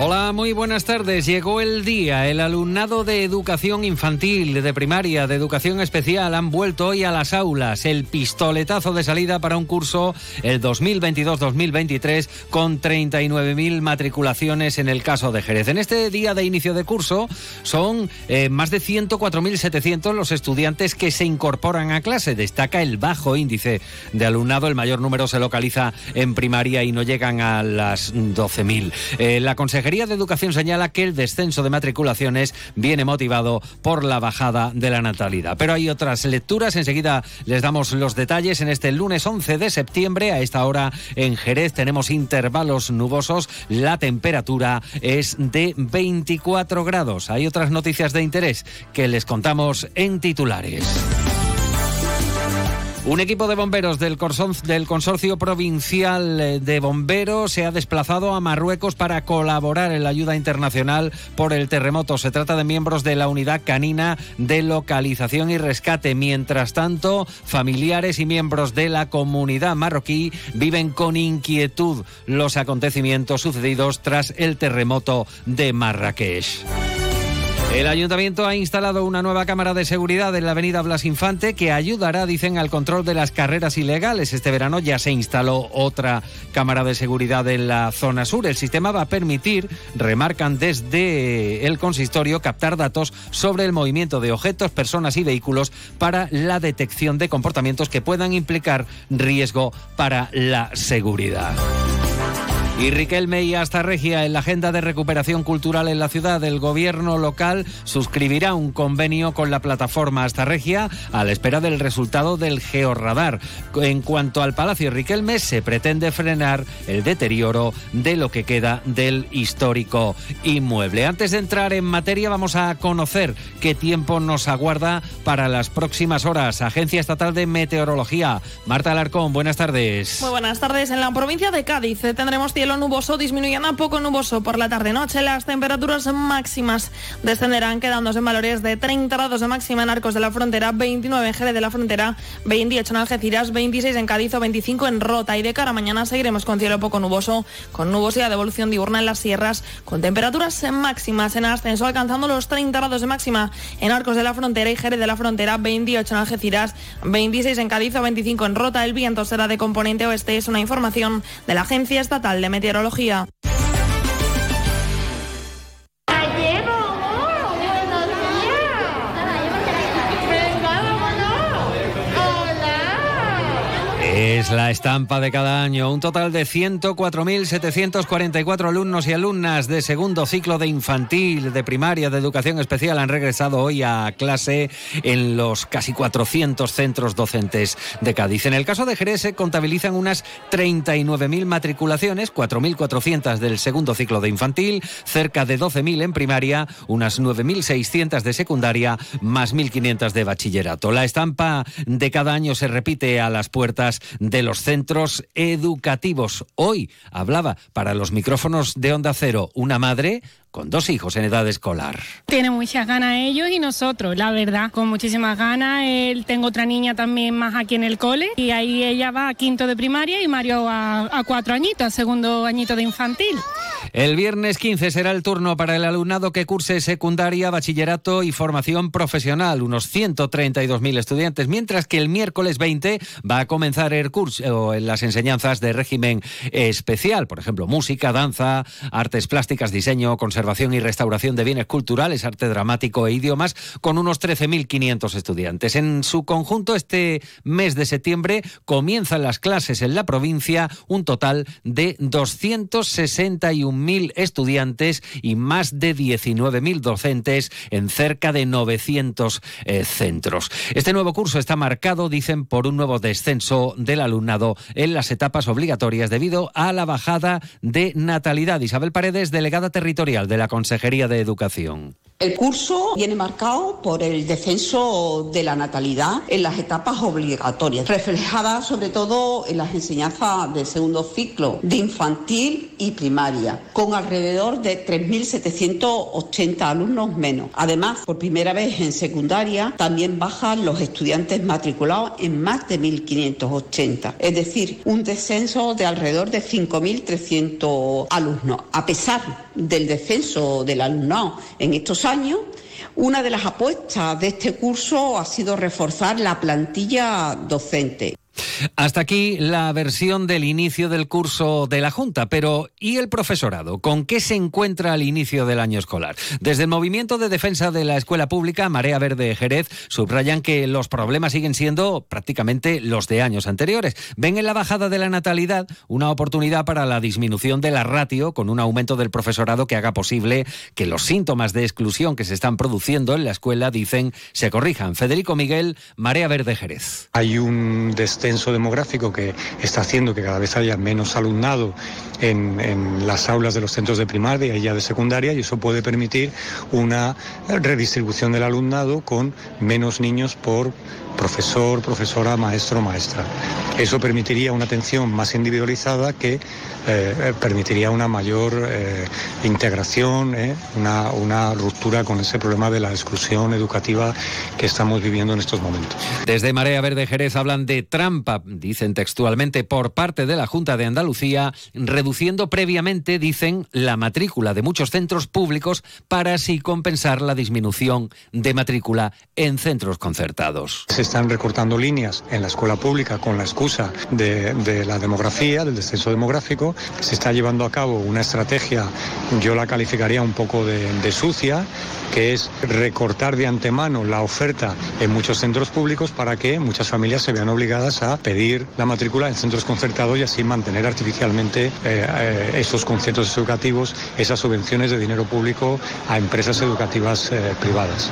Hola, muy buenas tardes. Llegó el día. El alumnado de educación infantil, de primaria, de educación especial han vuelto hoy a las aulas. El pistoletazo de salida para un curso el 2022-2023 con 39.000 matriculaciones en el caso de Jerez. En este día de inicio de curso son eh, más de 104.700 los estudiantes que se incorporan a clase. Destaca el bajo índice de alumnado. El mayor número se localiza en primaria y no llegan a las 12.000. Eh, la consejera Consejería de Educación señala que el descenso de matriculaciones viene motivado por la bajada de la natalidad. Pero hay otras lecturas, enseguida les damos los detalles. En este lunes 11 de septiembre, a esta hora en Jerez tenemos intervalos nubosos, la temperatura es de 24 grados. Hay otras noticias de interés que les contamos en titulares. Un equipo de bomberos del, Consorcio Provincial eh, de Bomberos se ha desplazado a Marruecos para colaborar en la ayuda internacional por el terremoto. Se trata de miembros de la unidad canina de localización y rescate. Mientras tanto, familiares y miembros de la comunidad marroquí viven con inquietud los acontecimientos sucedidos tras el terremoto de Marrakech. El ayuntamiento ha instalado una nueva cámara de seguridad en la avenida Blas Infante que ayudará, dicen, al control de las carreras ilegales. Este verano ya se instaló otra cámara de seguridad en la zona sur. El sistema va a permitir, remarcan desde el consistorio, captar datos sobre el movimiento de objetos, personas y vehículos para la detección de comportamientos que puedan implicar riesgo para la seguridad. Y Riquelme y hasta Regia en la agenda de recuperación cultural en la ciudad, el gobierno local suscribirá un convenio con la plataforma Hasta Regia a la espera del resultado del georradar. En cuanto al Palacio Riquelme, se pretende frenar el deterioro de lo que queda del histórico inmueble. Antes de entrar en materia, vamos a conocer qué tiempo nos aguarda para las próximas horas. Agencia Estatal de Meteorología. Marta Alarcón, buenas tardes. Muy buenas tardes. En la provincia de Cádiz tendremos cielo nuboso disminuyendo a poco nuboso por la tarde-noche. Las temperaturas máximas descenderán quedándose en valores de 30 grados de máxima en Arcos de la Frontera, 29 en Jerez de la Frontera, 28 en Algeciras, 26 en Cádiz o 25 en Rota. Y de cara a mañana seguiremos con cielo poco nuboso, con nubosidad de evolución diurna en las sierras, con temperaturas máximas en ascenso alcanzando los 30 grados de máxima en Arcos de la Frontera y Jerez de la Frontera, 28 en Algeciras, 26 en Cádiz o 25 en Rota. El viento será de componente oeste. Es una información de la Agencia Estatal de. Meteorología. La estampa de cada año. Un total de 104.744 alumnos y alumnas de segundo ciclo de infantil, de primaria, de educación especial han regresado hoy a clase en los casi 400 centros docentes de Cádiz. En el caso de Jerez se contabilizan unas 39.000 matriculaciones, 4.400 del segundo ciclo de infantil, cerca de 12.000 en primaria, unas 9.600 de secundaria, más 1.500 de bachillerato. La estampa de cada año se repite a las puertas de los centros educativos. Hoy hablaba para los micrófonos de Onda Cero una madre con dos hijos en edad escolar. Tiene muchas ganas ellos y nosotros, la verdad, con muchísimas ganas. Él, tengo otra niña también más aquí en el cole y ahí ella va a quinto de primaria y Mario a, a cuatro añitos, a segundo añito de infantil. El viernes 15 será el turno para el alumnado que curse secundaria, bachillerato y formación profesional, unos 132.000 estudiantes, mientras que el miércoles 20 va a comenzar el curso en las enseñanzas de régimen especial, por ejemplo, música, danza, artes plásticas, diseño, conservación y restauración de bienes culturales, arte dramático e idiomas, con unos 13.500 estudiantes. En su conjunto, este mes de septiembre comienzan las clases en la provincia un total de 261.000 3.000 estudiantes y más de 19.000 docentes en cerca de 900 eh, centros. Este nuevo curso está marcado, dicen, por un nuevo descenso del alumnado en las etapas obligatorias debido a la bajada de natalidad. Isabel Paredes, delegada territorial de la Consejería de Educación. El curso viene marcado por el descenso de la natalidad en las etapas obligatorias, reflejada sobre todo en las enseñanzas del segundo ciclo de infantil y primaria, con alrededor de 3.780 alumnos menos. Además, por primera vez en secundaria también bajan los estudiantes matriculados en más de 1.580, es decir, un descenso de alrededor de 5.300 alumnos. A pesar del descenso del alumnado en estos años, una de las apuestas de este curso ha sido reforzar la plantilla docente. Hasta aquí la versión del inicio del curso de la Junta, pero ¿y el profesorado? ¿Con qué se encuentra al inicio del año escolar? Desde el Movimiento de Defensa de la Escuela Pública, Marea Verde Jerez, subrayan que los problemas siguen siendo prácticamente los de años anteriores. Ven en la bajada de la natalidad una oportunidad para la disminución de la ratio con un aumento del profesorado que haga posible que los síntomas de exclusión que se están produciendo en la escuela, dicen, se corrijan. Federico Miguel, Marea Verde Jerez. Hay un descenso demográfico que está haciendo que cada vez haya menos alumnado en, en, las aulas de los centros de primaria y ya de secundaria y eso puede permitir una redistribución del alumnado con menos niños por profesor, profesora, maestro, maestra. Eso permitiría una atención más individualizada que eh, permitiría una mayor eh, integración, eh, una, una ruptura con ese problema de la exclusión educativa que estamos viviendo en estos momentos. Desde Marea Verde Jerez hablan de trampa, dicen textualmente, por parte de la Junta de Andalucía, reduciendo previamente, dicen, la matrícula de muchos centros públicos para así compensar la disminución de matrícula en centros concertados. Se están recortando líneas en la escuela pública con la excusa de, la demografía, del descenso demográfico. Se está llevando a cabo una estrategia, yo la calificaría un poco de, de sucia, que es recortar de antemano la oferta en muchos centros públicos para que muchas familias se vean obligadas a pedir la matrícula en centros concertados y así mantener artificialmente eh, eh, esos conciertos educativos, esas subvenciones de dinero público a empresas educativas eh, privadas.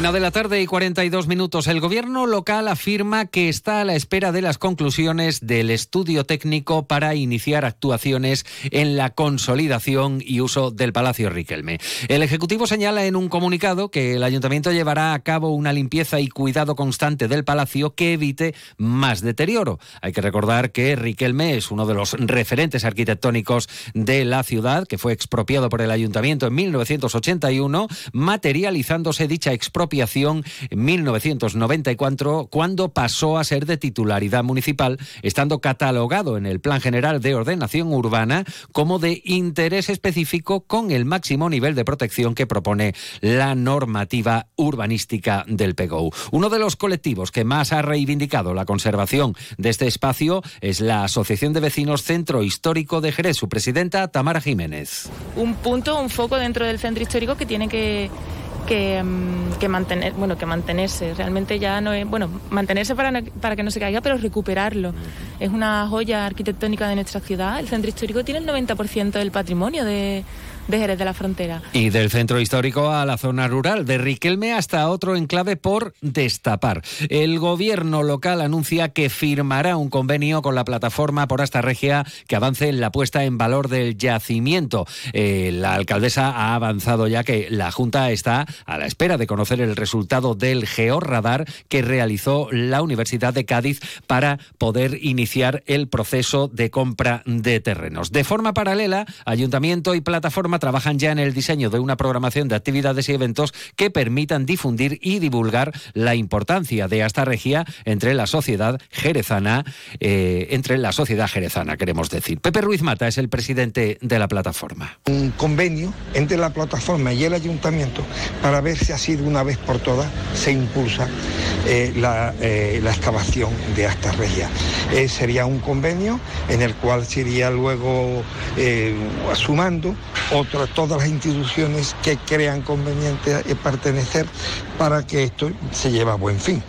Una de la tarde y 42 minutos. El gobierno local afirma que está a la espera de las conclusiones del estudio técnico para iniciar actuaciones en la consolidación y uso del Palacio Riquelme. El Ejecutivo señala en un comunicado que el Ayuntamiento llevará a cabo una limpieza y cuidado constante del Palacio que evite más deterioro. Hay que recordar que Riquelme es uno de los referentes arquitectónicos de la ciudad, que fue expropiado por el Ayuntamiento en 1981, materializándose dicha expropiación expropiación en 1994 cuando pasó a ser de titularidad municipal, estando catalogado en el Plan General de Ordenación Urbana como de interés específico con el máximo nivel de protección que propone la normativa urbanística del PGO. Uno de los colectivos que más ha reivindicado la conservación de este espacio es la Asociación de Vecinos Centro Histórico de Jerez, su presidenta Tamara Jiménez. Un punto, un foco dentro del centro histórico que tiene que que, que, mantener, bueno, que mantenerse. Realmente ya no es, bueno, mantenerse para, para que no se caiga, pero recuperarlo. Es una joya arquitectónica de nuestra ciudad. El centro histórico tiene el 90% del patrimonio de, de Jerez de la Frontera. Y del centro histórico a la zona rural, de Riquelme hasta otro enclave por destapar. El gobierno local anuncia que firmará un convenio con la plataforma por esta regia que avance en la puesta en valor del yacimiento. Eh, la alcaldesa ha avanzado ya que la Junta está a la espera de conocer el resultado del georradar que realizó la Universidad de Cádiz para poder iniciar el proceso de compra de terrenos. De forma paralela, ayuntamiento y plataforma trabajan ya en el diseño de una programación de actividades y eventos que permitan difundir y divulgar la importancia de esta regia entre la sociedad jerezana, eh, entre la sociedad jerezana, queremos decir. Pepe Ruiz Mata es el presidente de la plataforma. Un convenio entre la plataforma y el ayuntamiento para ver si así de una vez por todas se impulsa eh, la, eh, la, excavación de esta regia. Sería un convenio en el cual se iría luego sumando todas las instituciones que crean conveniente pertenecer para que esto se lleve a buen fin.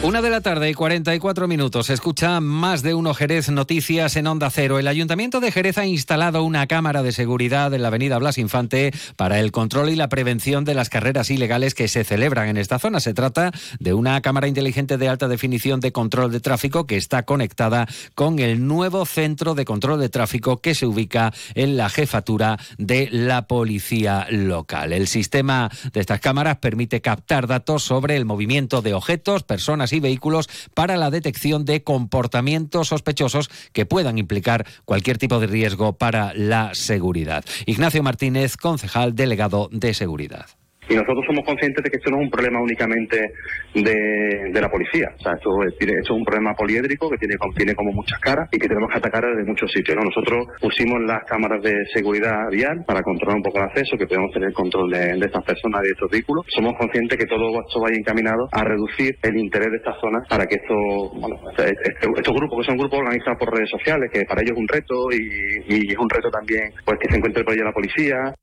Una de la tarde y 44 minutos. Escucha más de uno Jerez Noticias en Onda Cero. El Ayuntamiento de Jerez ha instalado una cámara de seguridad en la avenida Blas Infante para el control y la prevención de las carreras ilegales que se celebran en esta zona. Se trata de una cámara inteligente de alta definición de control de tráfico que está conectada con el nuevo centro de control de tráfico que se ubica en la jefatura de la policía local. El sistema de estas cámaras permite captar datos sobre el movimiento de objetos, personas y vehículos para la detección de comportamientos sospechosos que puedan implicar cualquier tipo de riesgo para la seguridad. Ignacio Martínez, concejal delegado de seguridad. Y nosotros somos conscientes de que esto no es un problema únicamente de, la policía. O sea, esto, es un problema poliédrico que tiene, tiene como muchas caras y que tenemos que atacar desde muchos sitios. ¿no? Nosotros pusimos las cámaras de seguridad vial para controlar un poco el acceso, que podemos tener control de, estas personas y de estos vehículos. Somos conscientes que todo esto vaya encaminado a reducir el interés de estas zonas para que esto, bueno, este, este, estos grupos, que son grupos organizados por redes sociales, que para ellos es un reto y, y es un reto también pues que se encuentre por ahí la policía.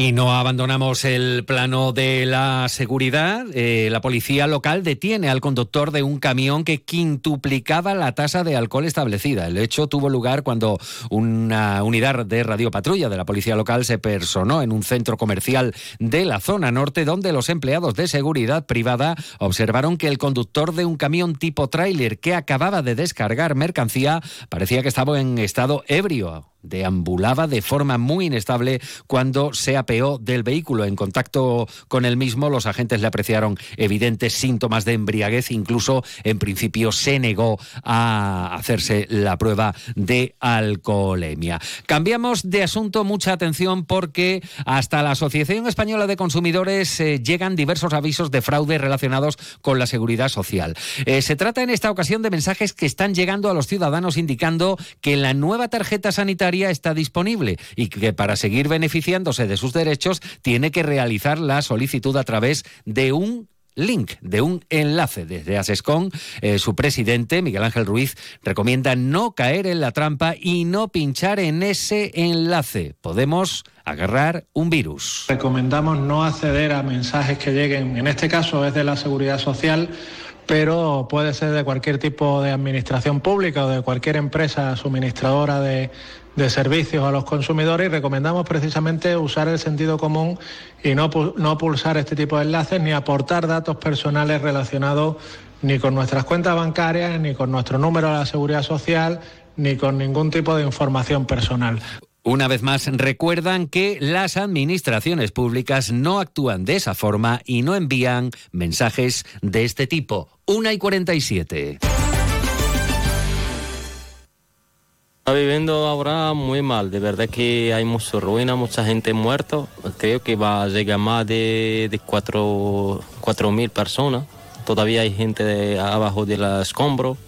Y no abandonamos el plano de la seguridad. Eh, la policía local detiene al conductor de un camión que quintuplicaba la tasa de alcohol establecida. El hecho tuvo lugar cuando una unidad de radiopatrulla de la policía local se personó en un centro comercial de la zona norte donde los empleados de seguridad privada observaron que el conductor de un camión tipo tráiler que acababa de descargar mercancía parecía que estaba en estado ebrio deambulaba de forma muy inestable cuando se apeó del vehículo. En contacto con el mismo, los agentes le apreciaron evidentes síntomas de embriaguez. Incluso, en principio, se negó a hacerse la prueba de alcoholemia. Cambiamos de asunto, mucha atención, porque hasta la Asociación Española de Consumidores eh, llegan diversos avisos de fraude relacionados con la seguridad social. Eh, se trata en esta ocasión de mensajes que están llegando a los ciudadanos indicando que la nueva tarjeta sanitaria está disponible y que para seguir beneficiándose de sus derechos tiene que realizar la solicitud a través de un link, de un enlace. Desde Asescon, eh, su presidente, Miguel Ángel Ruiz, recomienda no caer en la trampa y no pinchar en ese enlace. Podemos agarrar un virus. Recomendamos no acceder a mensajes que lleguen, en este caso es de la Seguridad Social, pero puede ser de cualquier tipo de administración pública o de cualquier empresa suministradora de, de servicios a los consumidores y recomendamos precisamente usar el sentido común y no, no pulsar este tipo de enlaces ni aportar datos personales relacionados ni con nuestras cuentas bancarias, ni con nuestro número de la seguridad social, ni con ningún tipo de información personal. Una vez más, recuerdan que las administraciones públicas no actúan de esa forma y no envían mensajes de este tipo. Una y 47. Está viviendo ahora muy mal, de verdad que hay mucha ruina, mucha gente muerta. Creo que va a llegar más de, de 4 mil personas. Todavía hay gente abajo de la escombro.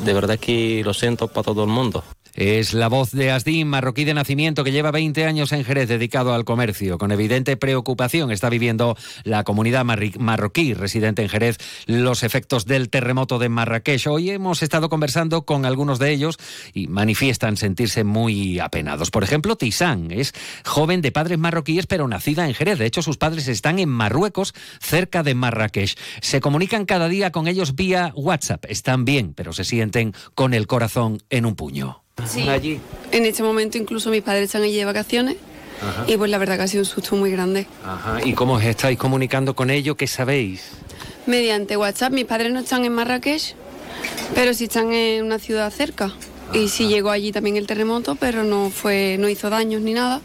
De verdad que lo siento para todo el mundo. Es la voz de Asdin, marroquí de nacimiento, que lleva 20 años en Jerez dedicado al comercio. Con evidente preocupación está viviendo la comunidad marroquí residente en Jerez los efectos del terremoto de Marrakech. Hoy hemos estado conversando con algunos de ellos y manifiestan sentirse muy apenados. Por ejemplo, Tisán es joven de padres marroquíes pero nacida en Jerez. De hecho, sus padres están en Marruecos, cerca de Marrakech. Se comunican cada día con ellos vía WhatsApp. Están bien, pero se sienten con el corazón en un puño. Sí. Allí. En este momento incluso mis padres están allí de vacaciones. Y pues la verdad que ha sido un susto muy grande. Ajá. ¿Y cómo os estáis comunicando con ellos? ¿Qué sabéis? Mediante WhatsApp. Mis padres no están en Marrakech, pero sí están en una ciudad cerca. Y sí llegó allí también el terremoto, pero no fue, no hizo daños ni nada.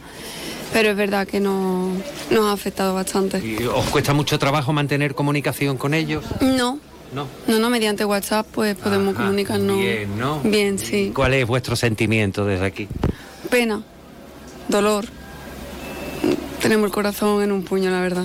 Pero es verdad que no, nos ha afectado bastante. ¿Y os cuesta mucho trabajo mantener comunicación con ellos? No, no. No, mediante WhatsApp pues podemos comunicarnos. Bien, ¿no? Bien, sí. ¿Cuál es vuestro sentimiento desde aquí? Pena, dolor. Tenemos el corazón en un puño, la verdad.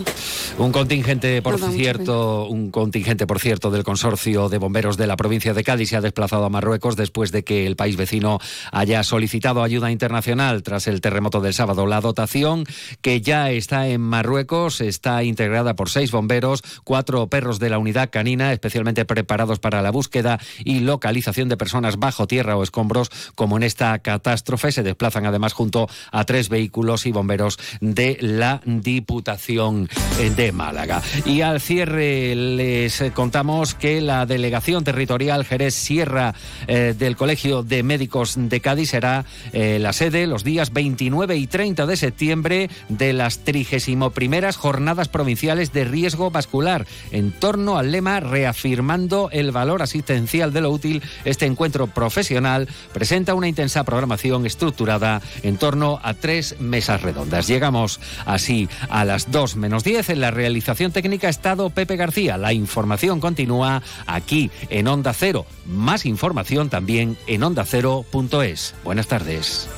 Un contingente, por cierto, un contingente, por cierto, del consorcio de bomberos de la provincia de Cádiz se ha desplazado a Marruecos después de que el país vecino haya solicitado ayuda internacional tras el terremoto del sábado. La dotación que ya está en Marruecos está integrada por seis bomberos, cuatro perros de la unidad canina especialmente preparados para la búsqueda y localización de personas bajo tierra o escombros, como en esta catástrofe. Se desplazan además junto a tres vehículos y bomberos de la Diputación de Málaga. Y al cierre les contamos que la delegación territorial Jerez Sierra eh, del Colegio de Médicos de Cádiz será eh, la sede los días 29 y 30 de septiembre de las 31 jornadas provinciales de riesgo vascular en torno al lema reafirmando el valor asistencial de lo útil. Este encuentro profesional presenta una intensa programación estructurada en torno a tres mesas redondas. Llegamos así a las 2 menos 10 en la realización técnica estado Pepe García. La información continúa aquí en Onda Cero. Más información también en ondacero.es. Buenas tardes.